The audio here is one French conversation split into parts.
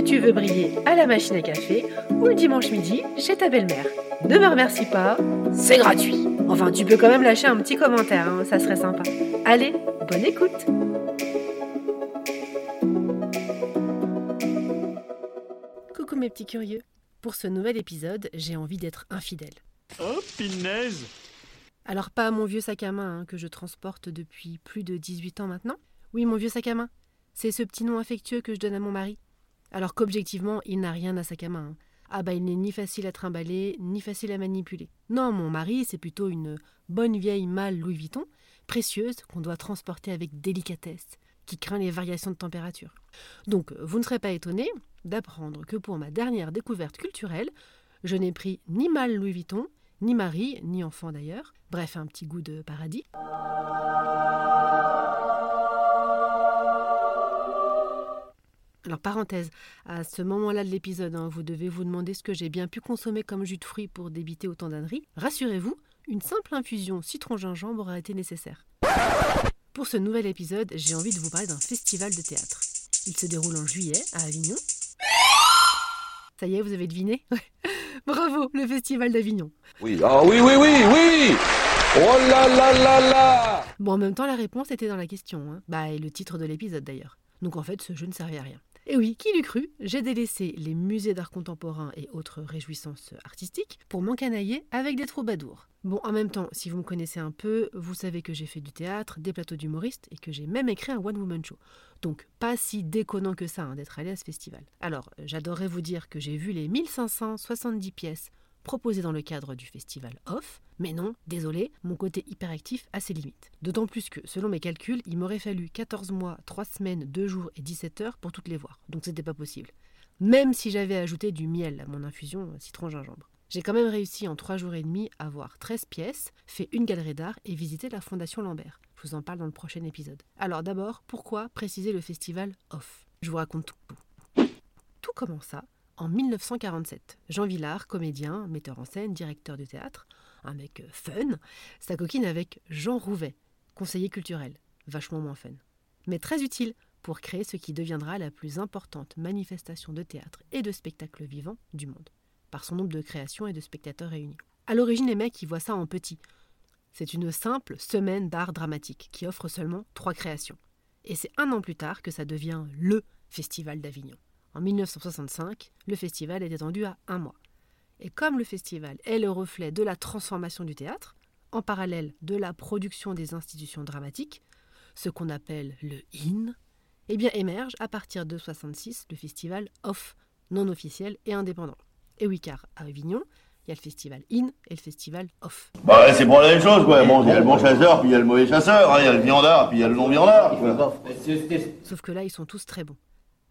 que tu veux briller à la machine à café ou le dimanche midi chez ta belle-mère. Ne me remercie pas, c'est gratuit. Enfin, tu peux quand même lâcher un petit commentaire, hein, ça serait sympa. Allez, bonne écoute Coucou mes petits curieux. Pour ce nouvel épisode, j'ai envie d'être infidèle. Oh, pinaise Alors pas mon vieux sac à main hein, que je transporte depuis plus de 18 ans maintenant. Oui, mon vieux sac à main. C'est ce petit nom affectueux que je donne à mon mari. Alors qu'objectivement, il n'a rien à sac à main. hein. Ah bah il n'est ni facile à trimballer, ni facile à manipuler. Non, mon mari, c'est plutôt une bonne vieille malle Louis Vuitton, précieuse, qu'on doit transporter avec délicatesse, qui craint les variations de température. Donc, vous ne serez pas étonné d'apprendre que pour ma dernière découverte culturelle, je n'ai pris ni malle Louis Vuitton, ni mari, ni enfant d'ailleurs. Bref, un petit goût de paradis. Alors parenthèse, à ce moment-là de l'épisode, hein, vous devez vous demander ce que j'ai bien pu consommer comme jus de fruits pour débiter autant d'âneries. Rassurez-vous, une simple infusion citron-gingembre aura été nécessaire. Pour ce nouvel épisode, j'ai envie de vous parler d'un festival de théâtre. Il se déroule en juillet à Avignon. Ça y est, vous avez deviné? Bravo, le festival d'Avignon. Oui, ah oui, oui, oui, oui Oh là là là là Bon, en même temps, la réponse était dans la question. hein. Bah, et le titre de l'épisode d'ailleurs. Donc en fait, ce jeu ne servait à rien. Et oui, qui l'eût cru? J'ai délaissé les musées d'art contemporain et autres réjouissances artistiques pour m'encanailler avec des troubadours. Bon, en même temps, si vous me connaissez un peu, vous savez que j'ai fait du théâtre, des plateaux d'humoristes et que j'ai même écrit un one-woman show. Donc, pas si déconnant que ça hein, d'être allé à ce festival. Alors, j'adorerais vous dire que j'ai vu les 1570 pièces proposées dans le cadre du festival Off, mais non, désolé, mon côté hyperactif a ses limites. D'autant plus que, selon mes calculs, il m'aurait fallu 14 mois, 3 semaines, 2 jours et 17 heures pour toutes les voir. Donc c'était pas possible. Même si j'avais ajouté du miel à mon infusion citron-gingembre. J'ai quand même réussi en 3 jours et demi à voir 13 pièces, fait une galerie d'art et visité la Fondation Lambert. Je vous en parle dans le prochain épisode. Alors d'abord, pourquoi préciser le festival Off? Je vous raconte tout. Tout commença en 1947. Jean Villard, comédien, metteur en scène, directeur de théâtre, un mec euh, fun, sa coquine avec Jean Rouvet, conseiller culturel, vachement moins fun, mais très utile pour créer ce qui deviendra la plus importante manifestation de théâtre et de spectacle vivant du monde, par son nombre de créations et de spectateurs réunis. À l'origine, les mecs, ils voient ça en petit. C'est une simple semaine d'art dramatique qui offre seulement trois créations. Et c'est un an plus tard que ça devient LE Festival d'Avignon. En 1965, le festival est étendu à un mois. Et comme le festival est le reflet de la transformation du théâtre, en parallèle de la production des institutions dramatiques, ce qu'on appelle le IN, eh bien émerge à partir de 66 le festival OFF, non officiel et indépendant. Et oui, car à Avignon, il y a le festival IN et le festival OFF. Bah, c'est pour la même chose, quoi. Bon, il y a le bon chasseur, puis il y a le mauvais chasseur, hein. il y a le viandard, puis il y a le non-viandard. Sauf que là, ils sont tous très bons.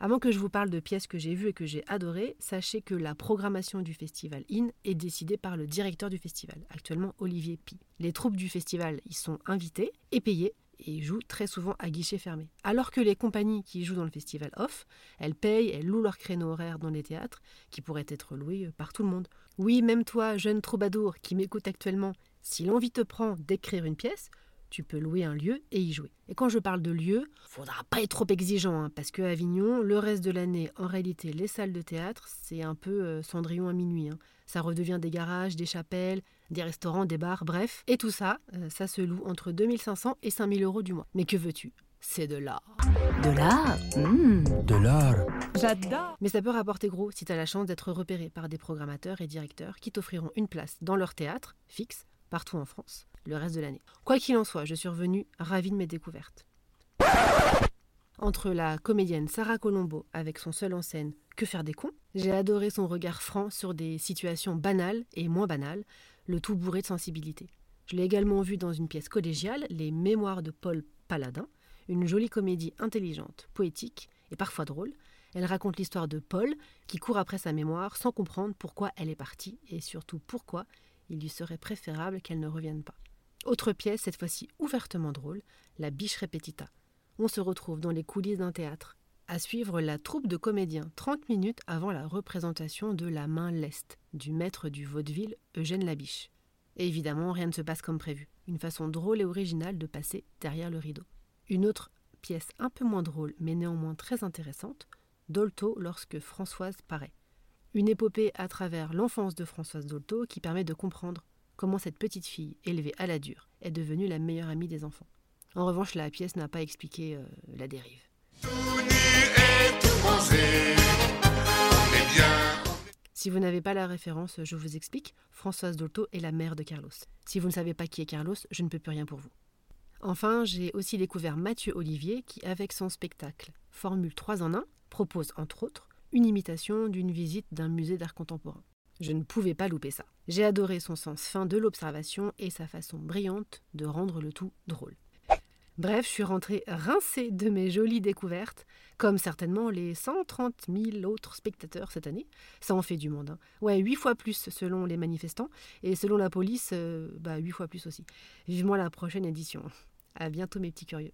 Avant que je vous parle de pièces que j'ai vues et que j'ai adorées, sachez que la programmation du festival IN est décidée par le directeur du festival, actuellement Olivier Pi. Les troupes du festival y sont invitées et payées et jouent très souvent à guichet fermé. Alors que les compagnies qui jouent dans le festival off, elles payent, elles louent leurs créneaux horaires dans les théâtres qui pourraient être loués par tout le monde. Oui, même toi, jeune troubadour qui m'écoute actuellement, si l'envie te prend d'écrire une pièce, tu peux louer un lieu et y jouer. Et quand je parle de lieu, faudra pas être trop exigeant, hein, parce que à Avignon, le reste de l'année, en réalité, les salles de théâtre, c'est un peu euh, Cendrillon à minuit. hein. Ça redevient des garages, des chapelles, des restaurants, des bars, bref. Et tout ça, euh, ça se loue entre 2500 et 5000 euros du mois. Mais que veux-tu? C'est de l'art. De l'art? Mmh. De l'art. J'adore Mais ça peut rapporter gros si tu as la chance d'être repéré par des programmateurs et directeurs qui t'offriront une place dans leur théâtre, fixe, partout en France, le reste de l'année. Quoi qu'il en soit, je suis revenue ravie de mes découvertes. Entre la comédienne Sarah Colombo avec son seul en scène Que faire des cons, j'ai adoré son regard franc sur des situations banales et moins banales, le tout bourré de sensibilité. Je l'ai également vu dans une pièce collégiale, Les Mémoires de Paul Paladin, une jolie comédie intelligente, poétique et parfois drôle. Elle raconte l'histoire de Paul qui court après sa mémoire sans comprendre pourquoi elle est partie et surtout pourquoi il lui serait préférable qu'elle ne revienne pas. Autre pièce, cette fois-ci ouvertement drôle, La biche repetita. On se retrouve dans les coulisses d'un théâtre, à suivre la troupe de comédiens 30 minutes avant la représentation de La main leste du maître du vaudeville Eugène Labiche. Évidemment, rien ne se passe comme prévu. Une façon drôle et originale de passer derrière le rideau. Une autre pièce un peu moins drôle, mais néanmoins très intéressante, Dolto lorsque Françoise paraît. Une épopée à travers l'enfance de Françoise Dolto qui permet de comprendre comment cette petite fille, élevée à la dure, est devenue la meilleure amie des enfants. En revanche, la pièce n'a pas expliqué euh, la dérive. Si vous n'avez pas la référence, je vous explique. Françoise Dolto est la mère de Carlos. Si vous ne savez pas qui est Carlos, je ne peux plus rien pour vous. Enfin, j'ai aussi découvert Mathieu Olivier qui, avec son spectacle Formule 3 en 1, propose entre autres une imitation d'une visite d'un musée d'art contemporain. Je ne pouvais pas louper ça. J'ai adoré son sens fin de l'observation et sa façon brillante de rendre le tout drôle. Bref, je suis rentrée rincée de mes jolies découvertes, comme certainement les 130 000 autres spectateurs cette année. Ça en fait du monde. Hein. Ouais, 8 fois plus selon les manifestants, et selon la police, euh, bah 8 fois plus aussi. Vivement la prochaine édition. À bientôt mes petits curieux.